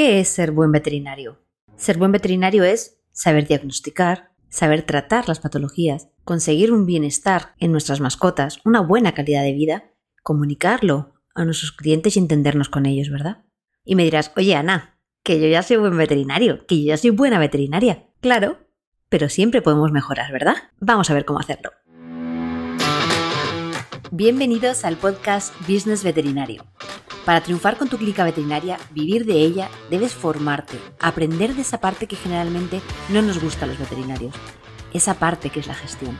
¿Qué es ser buen veterinario? Ser buen veterinario es saber diagnosticar, saber tratar las patologías, conseguir un bienestar en nuestras mascotas, una buena calidad de vida, comunicarlo a nuestros clientes y entendernos con ellos, ¿verdad? Y me dirás, oye Ana, que yo ya soy buen veterinario, que yo ya soy buena veterinaria. Claro, pero siempre podemos mejorar, ¿verdad? Vamos a ver cómo hacerlo. Bienvenidos al podcast Business Veterinario para triunfar con tu clínica veterinaria, vivir de ella, debes formarte, aprender de esa parte que generalmente no nos gusta a los veterinarios, esa parte que es la gestión.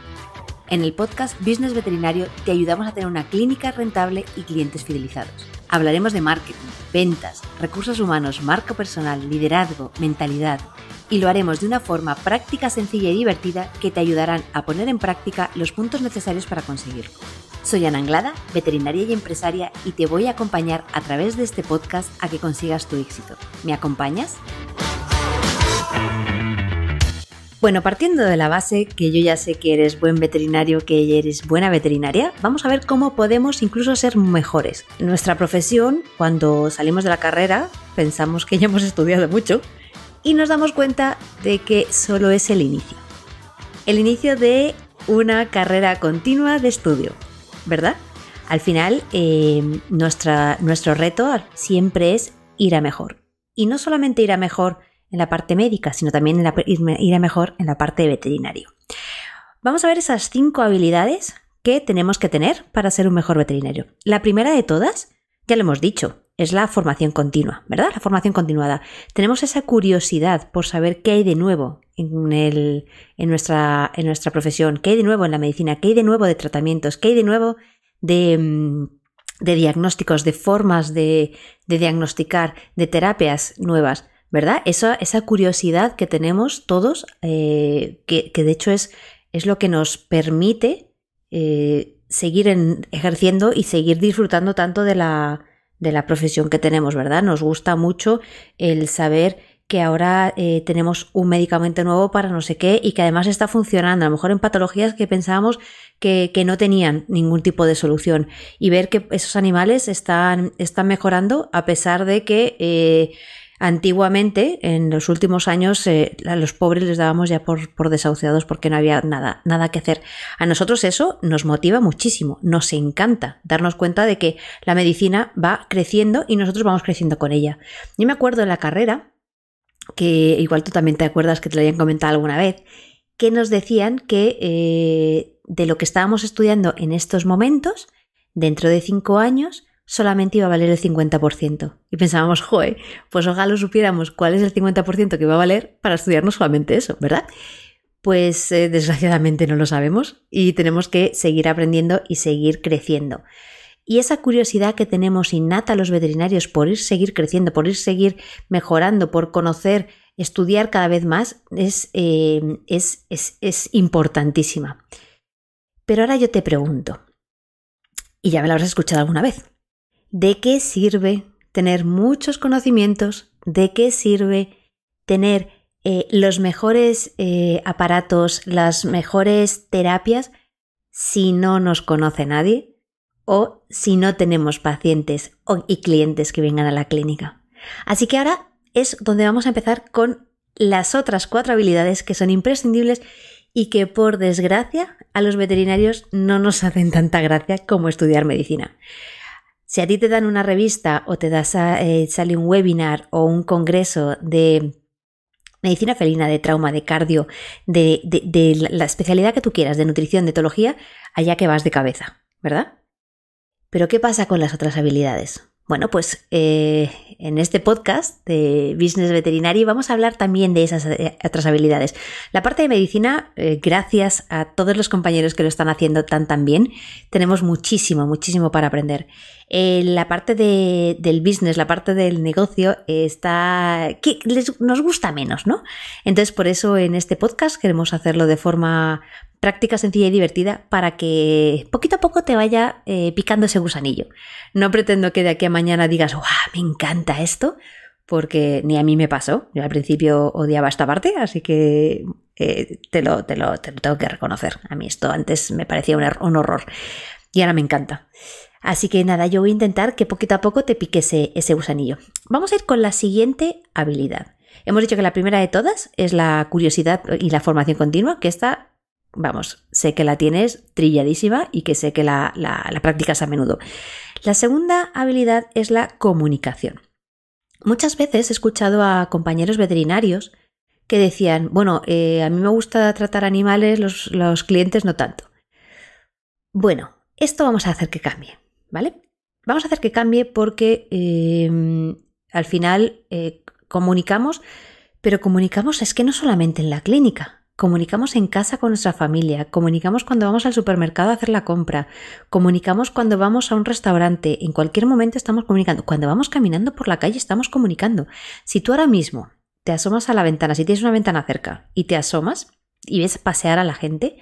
En el podcast Business Veterinario te ayudamos a tener una clínica rentable y clientes fidelizados. Hablaremos de marketing, ventas, recursos humanos, marca personal, liderazgo, mentalidad y lo haremos de una forma práctica, sencilla y divertida que te ayudarán a poner en práctica los puntos necesarios para conseguirlo. Soy Ana Anglada, veterinaria y empresaria, y te voy a acompañar a través de este podcast a que consigas tu éxito. ¿Me acompañas? Bueno, partiendo de la base que yo ya sé que eres buen veterinario, que eres buena veterinaria, vamos a ver cómo podemos incluso ser mejores. En nuestra profesión, cuando salimos de la carrera, pensamos que ya hemos estudiado mucho y nos damos cuenta de que solo es el inicio. El inicio de una carrera continua de estudio. ¿Verdad? Al final, eh, nuestro reto siempre es ir a mejor. Y no solamente ir a mejor en la parte médica, sino también ir a mejor en la parte veterinario. Vamos a ver esas cinco habilidades que tenemos que tener para ser un mejor veterinario. La primera de todas, ya lo hemos dicho, es la formación continua, ¿verdad? La formación continuada. Tenemos esa curiosidad por saber qué hay de nuevo en, en, nuestra, en nuestra profesión, qué hay de nuevo en la medicina, qué hay de nuevo de tratamientos, qué hay de nuevo de, mm, diagnósticos, de formas de, diagnosticar, de terapias nuevas, ¿verdad? Esa, esa curiosidad que tenemos todos, eh, que, de hecho es, es lo que nos permite eh, seguir ejerciendo y seguir disfrutando tanto de la, de la profesión que tenemos, ¿verdad? Nos gusta mucho el saber que ahora eh, tenemos un medicamento nuevo para no sé qué y que además está funcionando, a lo mejor en patologías que pensábamos que, no tenían ningún tipo de solución y ver que esos animales están, están mejorando a pesar de que eh, Antiguamente, en los últimos años, eh, a los pobres les dábamos ya por, por, desahuciados porque no había nada, nada que hacer. A nosotros eso nos motiva muchísimo, nos encanta darnos cuenta de que la medicina va creciendo y nosotros vamos creciendo con ella. Yo me acuerdo en la carrera, que igual tú también te acuerdas que te lo habían comentado alguna vez, que nos decían que eh, de lo que estábamos estudiando en estos momentos, dentro de cinco años, solamente iba a valer el 50%. Y pensábamos, joe, pues ojalá supiéramos cuál es el 50% que va a valer para estudiarnos solamente eso, ¿verdad? Pues eh, desgraciadamente no lo sabemos y tenemos que seguir aprendiendo y seguir creciendo. Y esa curiosidad que tenemos innata los veterinarios por ir seguir creciendo, por ir seguir mejorando, por conocer, estudiar cada vez más, es, eh, es, es, es importantísima. Pero ahora yo te pregunto, y ya me lo habrás escuchado alguna vez, ¿De qué sirve tener muchos conocimientos? ¿De qué sirve tener eh, los mejores eh, aparatos, las mejores terapias si no nos conoce nadie o si no tenemos pacientes y clientes que vengan a la clínica? Así que ahora es donde vamos a empezar con las otras cuatro habilidades que son imprescindibles y que por desgracia a los veterinarios no nos hacen tanta gracia como estudiar medicina. Si a ti te dan una revista o te das eh, sale un webinar o un congreso de medicina felina, de trauma, de cardio, de, de, la especialidad que tú quieras, de nutrición, de etología, allá que vas de cabeza, ¿verdad? Pero ¿qué pasa con las otras habilidades? Bueno, pues eh, en este podcast de Business Veterinario vamos a hablar también de esas eh, otras habilidades. La parte de medicina, eh, gracias a todos los compañeros que lo están haciendo tan tan bien, tenemos muchísimo, muchísimo para aprender. la parte del business, la parte del negocio está que nos gusta menos, ¿no? Entonces, por eso en este podcast queremos hacerlo de forma práctica, sencilla y divertida para que poquito a poco te vaya eh, picando ese gusanillo. No pretendo que de aquí a mañana digas, ¡guau! Me encanta esto, porque ni a mí me pasó. Yo al principio odiaba esta parte, así que eh, te, lo, te, lo, tengo que reconocer. A mí esto antes me parecía un, er, un horror y ahora me encanta. Así que nada, yo voy a intentar que poquito a poco te pique ese, ese gusanillo. Vamos a ir con la siguiente habilidad. Hemos dicho que la primera de todas es la curiosidad y la formación continua, que esta, vamos, sé que la tienes trilladísima y que sé que la, practicas a menudo. La segunda habilidad es la comunicación. Muchas veces he escuchado a compañeros veterinarios que decían, bueno, eh, a mí me gusta tratar animales, los, los clientes no tanto. Bueno, esto vamos a hacer que cambie. ¿vale? Vamos a hacer que cambie porque em, al final eh, comunicamos, pero comunicamos es que no solamente en la clínica, comunicamos en casa con nuestra familia, comunicamos cuando vamos al supermercado a hacer la compra, comunicamos cuando vamos a un restaurante, en cualquier momento estamos comunicando, cuando vamos caminando por la calle estamos comunicando. Si tú ahora mismo te asomas a la ventana, si tienes una ventana cerca y te asomas y ves pasear a la gente,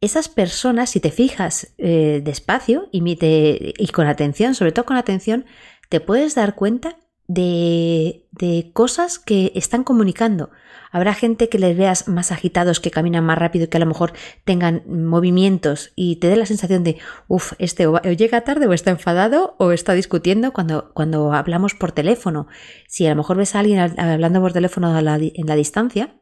esas personas, si te fijas eh, despacio y, y, con atención, sobre todo con atención, te puedes dar cuenta de, cosas que están comunicando. Habrá gente que les veas más agitados, que caminan más rápido, que a lo mejor tengan movimientos y te dé la sensación de, uff, este o, llega tarde o está enfadado o está discutiendo cuando, cuando hablamos por teléfono. Si a lo mejor ves a alguien hablando por teléfono en la distancia,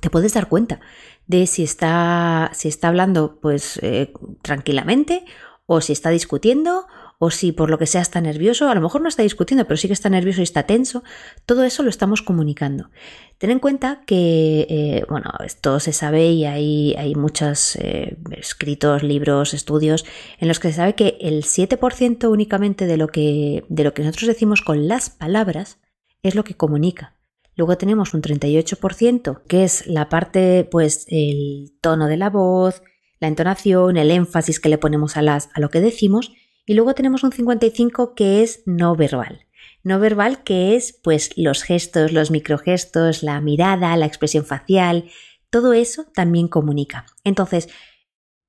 te puedes dar cuenta de si está, si está hablando pues eh, tranquilamente o si está discutiendo o si por lo que sea está nervioso, a lo mejor no está discutiendo, pero sí que está nervioso y está tenso, todo eso lo estamos comunicando. Ten en cuenta que, eh, bueno, esto se sabe y hay, hay muchos eh, escritos, libros, estudios en los que se sabe que el 7% únicamente de lo, que, de lo que nosotros decimos con las palabras es lo que comunica. Luego tenemos un 38%, que es la parte, pues, el tono de la voz, la entonación, el énfasis que le ponemos a, las, a lo que decimos. Y luego tenemos un 55% que es no verbal. No verbal que es, pues, los gestos, los microgestos, la mirada, la expresión facial, todo eso también comunica. Entonces,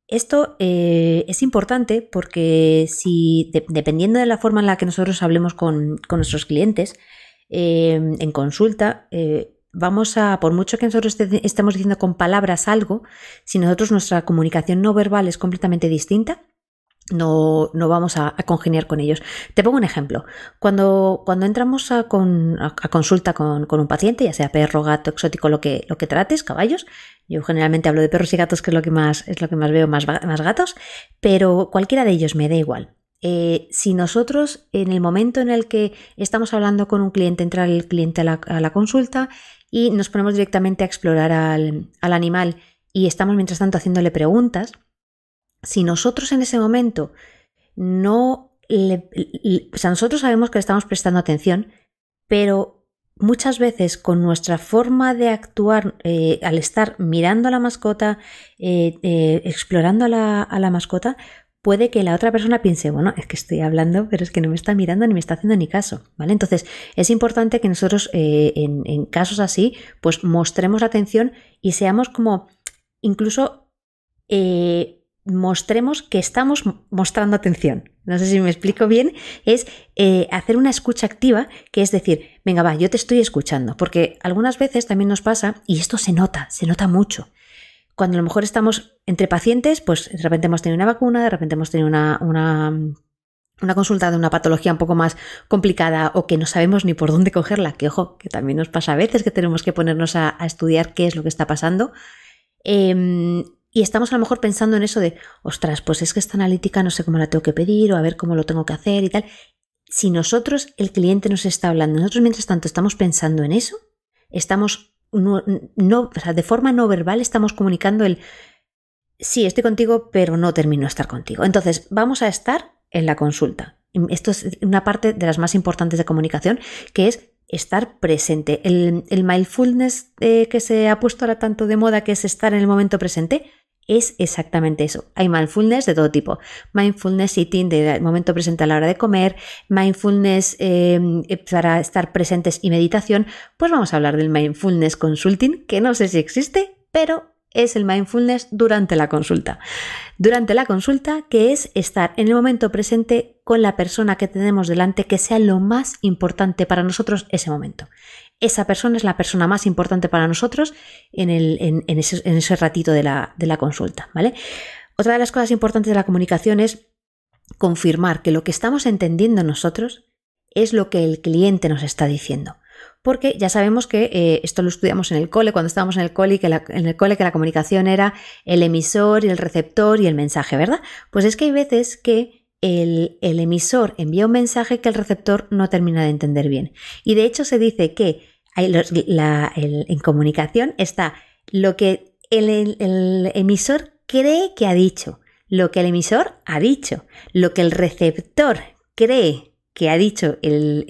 esto eh, es importante porque si, dependiendo de la forma en la que nosotros hablemos con, con nuestros clientes, Em, en consulta, eh, vamos a, por mucho que nosotros estemos diciendo con palabras algo, si nosotros nuestra comunicación no verbal es completamente distinta, no, no, vamos a, congeniar con ellos. Te pongo un ejemplo. Cuando, cuando entramos a, consulta con, un paciente, ya sea perro, gato, exótico, lo que, lo que trates, caballos, yo generalmente hablo de perros y gatos, que es lo que más, es lo que más veo, más, más gatos, pero cualquiera de ellos me da igual. Eh, si nosotros en el momento en el que estamos hablando con un cliente, entra el cliente a la, consulta y nos ponemos directamente a explorar al, animal y estamos mientras tanto haciéndole preguntas, si nosotros en ese momento no le, o sea, nosotros sabemos que le estamos prestando atención, pero muchas veces con nuestra forma de actuar eh, al estar mirando a la mascota, eh, explorando a la, a la mascota, puede que la otra persona piense, bueno, es que estoy hablando, pero es que no me está mirando ni me está haciendo ni caso, ¿vale? Entonces, es importante que nosotros eh, en, casos así, pues mostremos atención y seamos como, incluso, eh, mostremos que estamos mostrando atención. No sé si me explico bien, es eh, hacer una escucha activa, que es decir, venga, va, yo te estoy escuchando, porque algunas veces también nos pasa, y esto se nota, se nota mucho, cuando a lo mejor estamos entre pacientes, pues de repente hemos tenido una vacuna, de repente hemos tenido una, una, consulta de una patología un poco más complicada o que no sabemos ni por dónde cogerla, que ojo, que también nos pasa a veces que tenemos que ponernos a, estudiar qué es lo que está pasando. Em, y estamos a lo mejor pensando en eso de, ostras, pues es que esta analítica no sé cómo la tengo que pedir o a ver cómo lo tengo que hacer y tal. Si nosotros, el cliente nos está hablando, nosotros mientras tanto estamos pensando en eso, estamos no, de forma no verbal estamos comunicando el sí, estoy contigo, pero no termino de estar contigo. Entonces, vamos a estar en la consulta. Esto es una parte de las más importantes de comunicación, que es estar presente. El, mindfulness eh, que se ha puesto ahora tanto de moda, que es estar en el momento presente, es exactamente eso. Hay mindfulness de todo tipo. Mindfulness eating del momento presente a la hora de comer, mindfulness em, eh, para estar presentes y meditación. Pues vamos a hablar del mindfulness consulting, que no sé si existe, pero es el mindfulness durante la consulta. Durante la consulta, que es estar en el momento presente con la persona que tenemos delante, que sea lo más importante para nosotros ese momento esa persona es la persona más importante para nosotros en, ese, ratito de la, consulta, ¿vale? Otra de las cosas importantes de la comunicación es confirmar que lo que estamos entendiendo nosotros es lo que el cliente nos está diciendo. Porque ya sabemos que eh, esto lo estudiamos en el cole, cuando estábamos en el cole, que la, en el cole que la comunicación era el emisor y el receptor y el mensaje, ¿verdad? Pues es que hay veces que el, emisor envía un mensaje que el receptor no termina de entender bien. Y de hecho se dice que en comunicación está lo que el emisor cree que ha dicho, lo que el emisor ha dicho, lo que el receptor cree que ha dicho el,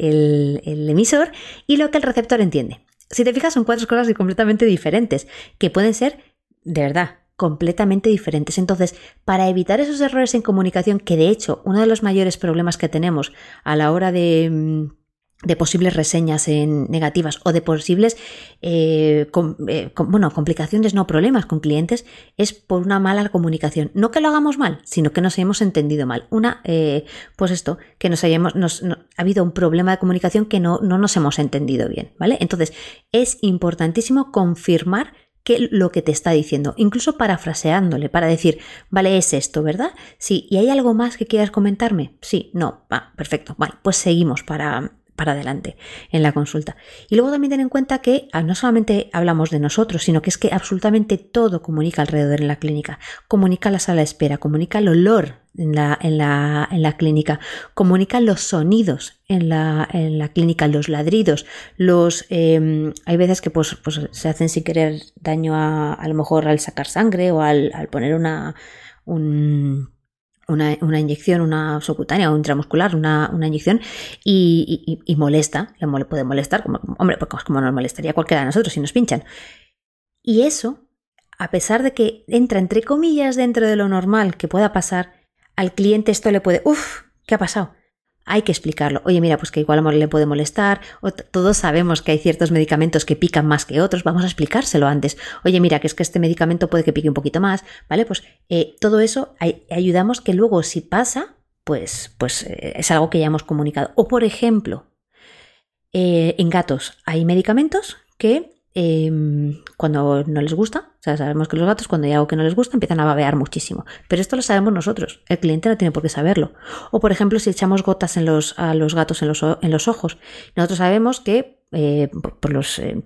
emisor y lo que el receptor entiende. Si te fijas, son cuatro cosas completamente diferentes, que pueden ser, de verdad, completamente diferentes. Entonces, para evitar esos errores en comunicación, que de hecho uno de los mayores problemas que tenemos a la hora de mm, de posibles reseñas en negativas o de posibles eh, eh, bueno, complicaciones, no problemas con clientes, es por una mala comunicación. No que lo hagamos mal, sino que nos hayamos entendido mal. Una, eh, pues esto, que nos hayamos, ha habido un problema de comunicación que no, no nos hemos entendido bien, ¿vale? Entonces, es importantísimo confirmar que lo que te está diciendo, incluso parafraseándole, para decir, vale, es esto, ¿verdad? Sí, ¿y hay algo más que quieras comentarme? Sí, no, va, perfecto, vale, pues seguimos para, para adelante en la consulta. Y luego también ten en cuenta que ah, no solamente hablamos de nosotros, sino que es que absolutamente todo comunica alrededor en la clínica. Comunica la sala de espera, comunica el olor en la, en la, en la clínica, comunica los sonidos en la, en la clínica, los ladridos, los em, hay veces que pues, pues, se hacen sin querer daño a, a lo mejor al sacar sangre o al, al poner una un una, inyección, una subcutánea o intramuscular, una, una inyección, y, molesta, le puede molestar, como, hombre, pues como nos molestaría cualquiera de nosotros si nos pinchan. Y eso, a pesar de que entra entre comillas dentro de lo normal que pueda pasar, al cliente esto le puede, uff, ¿qué ha pasado? Hay que explicarlo. Oye, mira, pues que igual le puede molestar, todos sabemos que hay ciertos medicamentos que pican más que otros, vamos a explicárselo antes. Oye, mira, que es que este medicamento puede que pique un poquito más, ¿vale? Pues eh, todo eso ayudamos que luego si pasa, pues, pues eh, es algo que ya hemos comunicado. O por ejemplo, eh, en gatos hay medicamentos que Em, cuando no les gusta, o sea, sabemos que los gatos cuando hay algo que no les gusta empiezan a babear muchísimo, pero esto lo sabemos nosotros, el cliente no tiene por qué saberlo. O por ejemplo, si echamos gotas en los, a los gatos en los, en los ojos, nosotros sabemos que eh, por, los... Eh,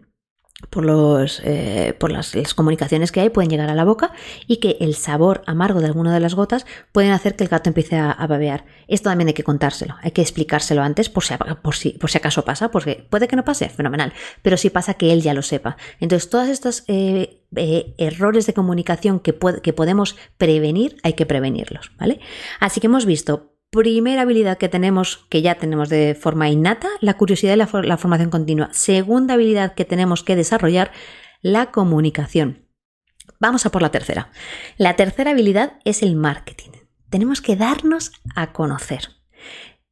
por, los, eh, por las, comunicaciones que hay pueden llegar a la boca y que el sabor amargo de alguna de las gotas pueden hacer que el gato empiece a, babear. Esto también hay que contárselo, hay que explicárselo antes por si, por si, por si acaso pasa, porque puede que no pase, fenomenal, pero si pasa que él ya lo sepa. Entonces, todos estos eh, eh, errores de comunicación que, que podemos prevenir, hay que prevenirlos, ¿vale? Así que hemos visto Primera habilidad que tenemos, que ya tenemos de forma innata, la curiosidad y la, formación continua. Segunda habilidad que tenemos que desarrollar, la comunicación. Vamos a por la tercera. La tercera habilidad es el marketing. Tenemos que darnos a conocer.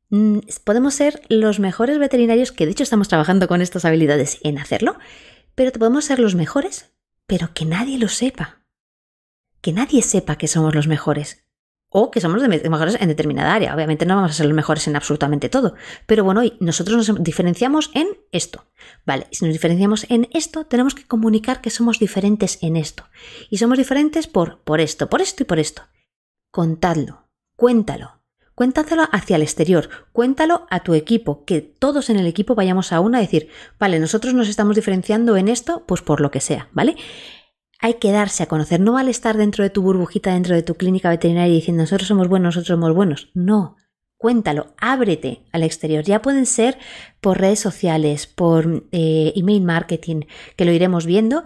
Mm, podemos ser los mejores veterinarios, que de hecho estamos trabajando con estas habilidades en hacerlo, pero podemos ser los mejores, pero que nadie lo sepa. Que nadie sepa que somos los mejores o que somos los mejores en determinada área. Obviamente no vamos a ser los mejores en absolutamente todo, pero bueno, nosotros nos diferenciamos en esto. Vale, si nos diferenciamos en esto, tenemos que comunicar que somos diferentes en esto. Y somos diferentes por, por esto, por esto y por esto. Contadlo, cuéntalo. Cuéntaselo hacia el exterior, cuéntalo a tu equipo, que todos en el equipo vayamos a una a decir, vale, nosotros nos estamos diferenciando en esto, pues por lo que sea, ¿vale? Hay que darse a conocer. No vale estar dentro de tu burbujita, dentro de tu clínica veterinaria diciendo nosotros somos buenos, nosotros somos buenos. No, cuéntalo, ábrete al exterior. Ya pueden ser por redes sociales, por eh, email marketing, que lo iremos viendo,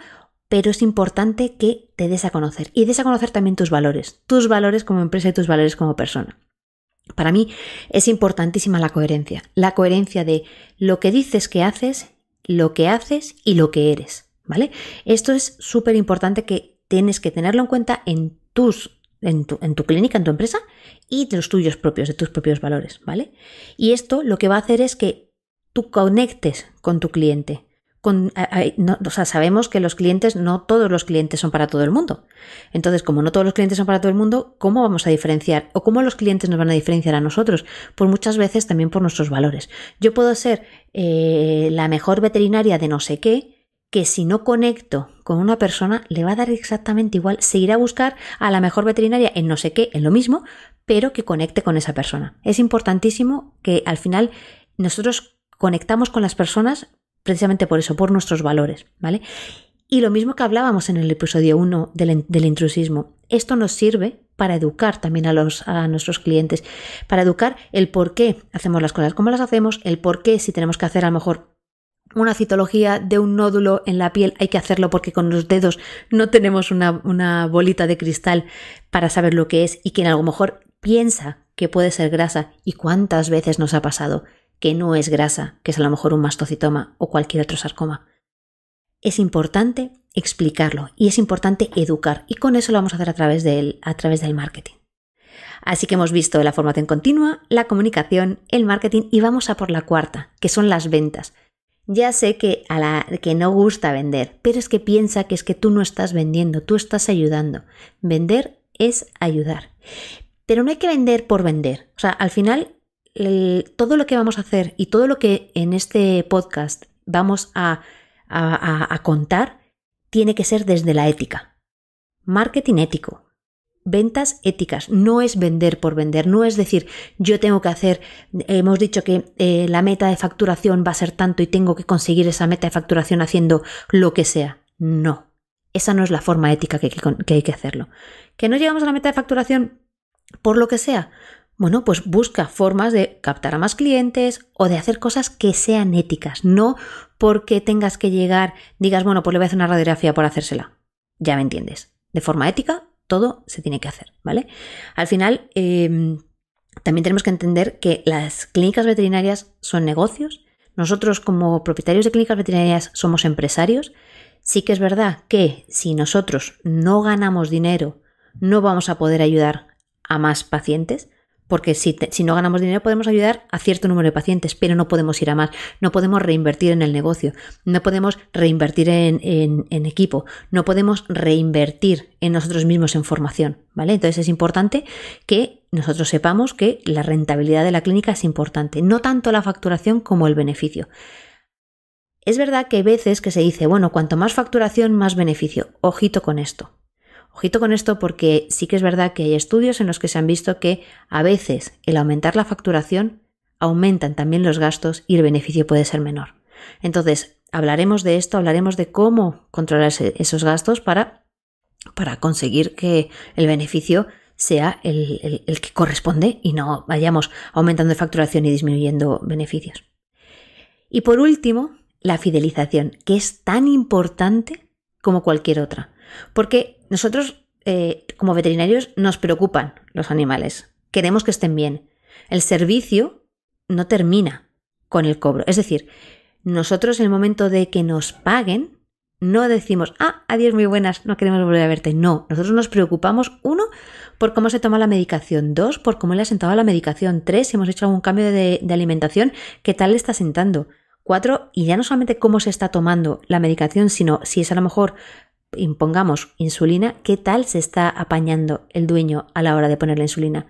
pero es importante que te des a conocer y des a conocer también tus valores, tus valores como empresa y tus valores como persona. Para mí es importantísima la coherencia, la coherencia de lo que dices que haces, lo que haces y lo que eres. ¿Vale? Esto es súper importante que tienes que tenerlo en cuenta en tus en tu, en tu, clínica, en tu empresa y de los tuyos propios, de tus propios valores, ¿vale? Y esto lo que va a hacer es que tú conectes con tu cliente. Con, o sea, sabemos que los clientes, no todos los clientes son para todo el mundo. Entonces, como no todos los clientes son para todo el mundo, ¿cómo vamos a diferenciar? ¿O cómo los clientes nos van a diferenciar a nosotros? Pues muchas veces también por nuestros valores. Yo puedo ser eh, la mejor veterinaria de no sé qué, que si no conecto con una persona le va a dar exactamente igual. Se irá a buscar a la mejor veterinaria en no sé qué, en lo mismo, pero que conecte con esa persona. Es importantísimo que al final nosotros conectamos con las personas precisamente por eso, por nuestros valores, ¿vale? Y lo mismo que hablábamos en el episodio 1 del, del, intrusismo, esto nos sirve para educar también a, los, a nuestros clientes, para educar el por qué hacemos las cosas, cómo las hacemos, el por qué si tenemos que hacer a lo mejor una citología de un nódulo en la piel hay que hacerlo porque con los dedos no tenemos una, una bolita de cristal para saber lo que es y quien a lo mejor piensa que puede ser grasa y cuántas veces nos ha pasado que no es grasa, que es a lo mejor un mastocitoma o cualquier otro sarcoma. Es importante explicarlo y es importante educar y con eso lo vamos a hacer a través del, a través del marketing. Así que hemos visto la formación continua, la comunicación, el marketing y vamos a por la cuarta, que son las ventas. Ya sé que a la que no gusta vender, pero es que piensa que es que tú no estás vendiendo, tú estás ayudando. Vender es ayudar. Pero no hay que vender por vender. O sea, al final todo lo que vamos a hacer y todo lo que en este podcast vamos a, a, contar tiene que ser desde la ética. Marketing ético. Ventas éticas. No es vender por vender. No es decir, yo tengo que hacer, hemos dicho que eh, la meta de facturación va a ser tanto y tengo que conseguir esa meta de facturación haciendo lo que sea. No. Esa no es la forma ética que hay que hacerlo. ¿Que no llegamos a la meta de facturación por lo que sea? Bueno, pues busca formas de captar a más clientes o de hacer cosas que sean éticas, no porque tengas que llegar, digas, bueno, pues le voy a hacer una radiografía por hacérsela. Ya me entiendes. De forma ética, todo se tiene que hacer, ¿vale? Al final, em, también tenemos que entender que las clínicas veterinarias son negocios. Nosotros como propietarios de clínicas veterinarias somos empresarios. Sí que es verdad que si nosotros no ganamos dinero, no vamos a poder ayudar a más pacientes porque si, no ganamos dinero podemos ayudar a cierto número de pacientes, pero no podemos ir a más, no podemos reinvertir en el negocio, no podemos reinvertir en, equipo, no podemos reinvertir en nosotros mismos en formación, ¿vale? Entonces es importante que nosotros sepamos que la rentabilidad de la clínica es importante, no tanto la facturación como el beneficio. Es verdad que hay veces que se dice, bueno, cuanto más facturación, más beneficio. Ojito con esto. Ojito con esto porque sí que es verdad que hay estudios en los que se han visto que a veces el aumentar la facturación aumentan también los gastos y el beneficio puede ser menor. Entonces, hablaremos de esto, hablaremos de cómo controlar esos gastos para, para conseguir que el beneficio sea el, el, que corresponde y no vayamos aumentando facturación y disminuyendo beneficios. Y por último, la fidelización, que es tan importante como cualquier otra. Porque nosotros, eh, como veterinarios, nos preocupan los animales. Queremos que estén bien. El servicio no termina con el cobro. Es decir, nosotros en el momento de que nos paguen, no decimos, ah, adiós, muy buenas, no queremos volver a verte. No, nosotros nos preocupamos, uno, por cómo se toma la medicación, dos, por cómo le ha sentado la medicación, tres, si hemos hecho algún cambio de, de alimentación, qué tal le está sentando. Cuatro, y ya no solamente cómo se está tomando la medicación, sino si es a lo mejor impongamos insulina, ¿qué tal se está apañando el dueño a la hora de poner la insulina?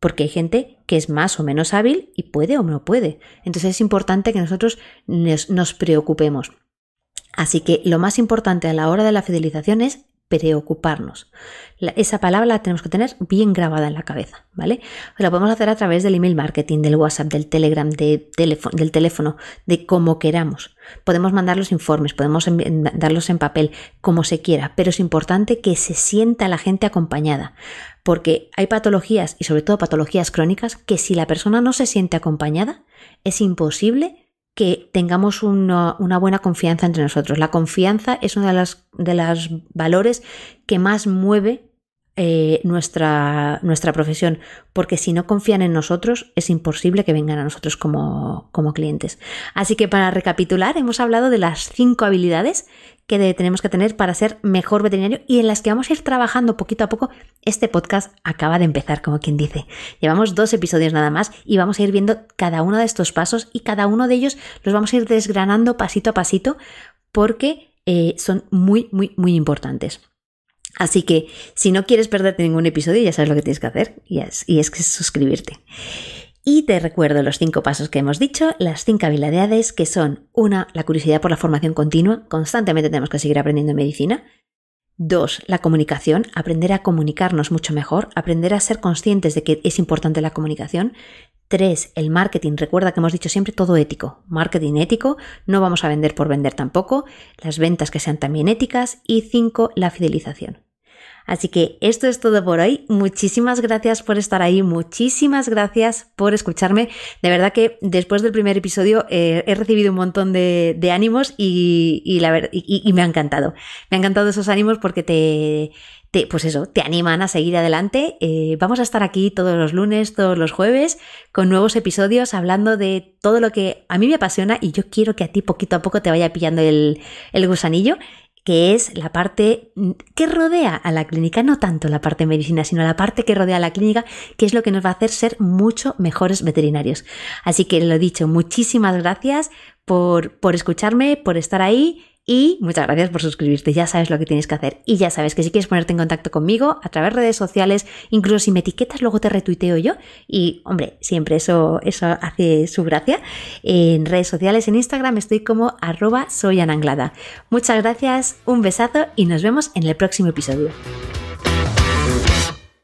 Porque hay gente que es más o menos hábil y puede o no puede. Entonces es importante que nosotros nos, preocupemos. Así que lo más importante a la hora de la fidelización es preocuparnos. esa palabra la tenemos que tener bien grabada en la cabeza, ¿vale? Lo podemos hacer a través del email marketing, del WhatsApp, del Telegram, del teléfono, de como queramos. Podemos mandar los informes, podemos darlos en papel, como se quiera, pero es importante que se sienta la gente acompañada, porque hay patologías, y sobre todo patologías crónicas, que si la persona no se siente acompañada, es imposible que tengamos una, buena confianza entre nosotros. La confianza es uno de los de las valores que más mueve eh, nuestra, nuestra profesión, porque si no confían en nosotros, es imposible que vengan a nosotros como, como clientes. Así que para recapitular, hemos hablado de las cinco habilidades que tenemos que tener para ser mejor veterinario y en las que vamos a ir trabajando poquito a poco. Este podcast acaba de empezar, como quien dice. Llevamos dos episodios nada más y vamos a ir viendo cada uno de estos pasos y cada uno de ellos los vamos a ir desgranando pasito a pasito porque eh, son muy, muy, muy importantes. Así que si no quieres perderte ningún episodio, ya sabes lo que tienes que hacer y es, y es que es suscribirte. Y te recuerdo los cinco pasos que hemos dicho, las cinco habilidades que son una, la curiosidad por la formación continua, constantemente tenemos que seguir aprendiendo medicina. Dos, la comunicación, aprender a comunicarnos mucho mejor, aprender a ser conscientes de que es importante la comunicación. Tres, el marketing. Recuerda que hemos dicho siempre todo ético. Marketing ético, no vamos a vender por vender tampoco. Las ventas que sean también éticas. Y cinco, la fidelización. Así que esto es todo por hoy. Muchísimas gracias por estar ahí, muchísimas gracias por escucharme. De verdad que después del primer episodio eh, he recibido un montón de, ánimos y, me ha encantado. Me ha encantado esos ánimos porque te, pues eso, te animan a seguir adelante. Eh, vamos a estar aquí todos los lunes, todos los jueves, con nuevos episodios hablando de todo lo que a mí me apasiona y yo quiero que a ti poquito a poco te vaya pillando el, el gusanillo que es la parte que rodea a la clínica, no tanto la parte de medicina, sino la parte que rodea a la clínica, que es lo que nos va a hacer ser mucho mejores veterinarios. Así que lo dicho, muchísimas gracias por, por escucharme, por estar ahí y muchas gracias por suscribirte, ya sabes lo que tienes que hacer. Y ya sabes que si quieres ponerte en contacto conmigo a través de redes sociales, incluso si me etiquetas, luego te retuiteo yo. Y hombre, siempre eso, eso hace su gracia. En redes sociales, en Instagram, estoy como arroba soyananglada. Muchas gracias, un besazo y nos vemos en el próximo episodio.